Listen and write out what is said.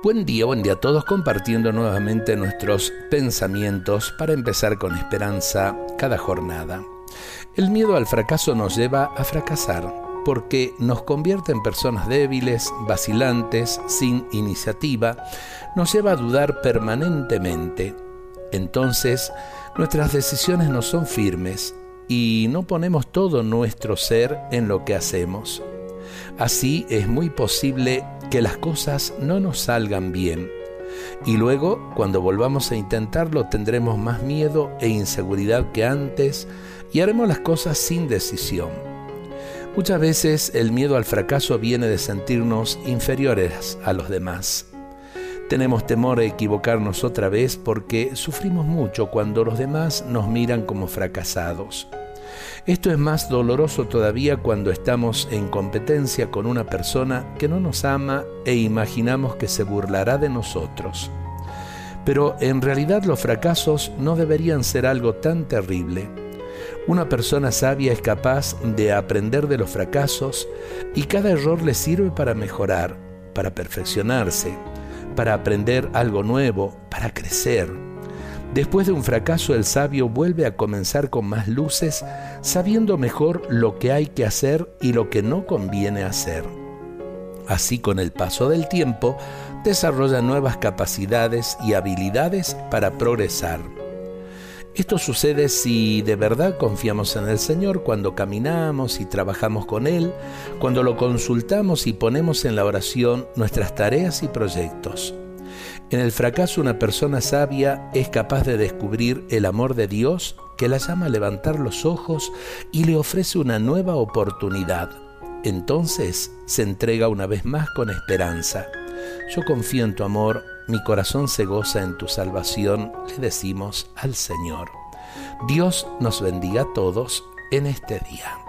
Buen día, buen día a todos compartiendo nuevamente nuestros pensamientos para empezar con esperanza cada jornada. El miedo al fracaso nos lleva a fracasar porque nos convierte en personas débiles, vacilantes, sin iniciativa, nos lleva a dudar permanentemente. Entonces, nuestras decisiones no son firmes y no ponemos todo nuestro ser en lo que hacemos. Así es muy posible que las cosas no nos salgan bien. Y luego, cuando volvamos a intentarlo, tendremos más miedo e inseguridad que antes y haremos las cosas sin decisión. Muchas veces el miedo al fracaso viene de sentirnos inferiores a los demás. Tenemos temor a equivocarnos otra vez porque sufrimos mucho cuando los demás nos miran como fracasados. Esto es más doloroso todavía cuando estamos en competencia con una persona que no nos ama e imaginamos que se burlará de nosotros. Pero en realidad los fracasos no deberían ser algo tan terrible. Una persona sabia es capaz de aprender de los fracasos y cada error le sirve para mejorar, para perfeccionarse, para aprender algo nuevo, para crecer. Después de un fracaso el sabio vuelve a comenzar con más luces, sabiendo mejor lo que hay que hacer y lo que no conviene hacer. Así con el paso del tiempo, desarrolla nuevas capacidades y habilidades para progresar. Esto sucede si de verdad confiamos en el Señor cuando caminamos y trabajamos con Él, cuando lo consultamos y ponemos en la oración nuestras tareas y proyectos. En el fracaso una persona sabia es capaz de descubrir el amor de Dios que la llama a levantar los ojos y le ofrece una nueva oportunidad. Entonces se entrega una vez más con esperanza. Yo confío en tu amor, mi corazón se goza en tu salvación, le decimos al Señor. Dios nos bendiga a todos en este día.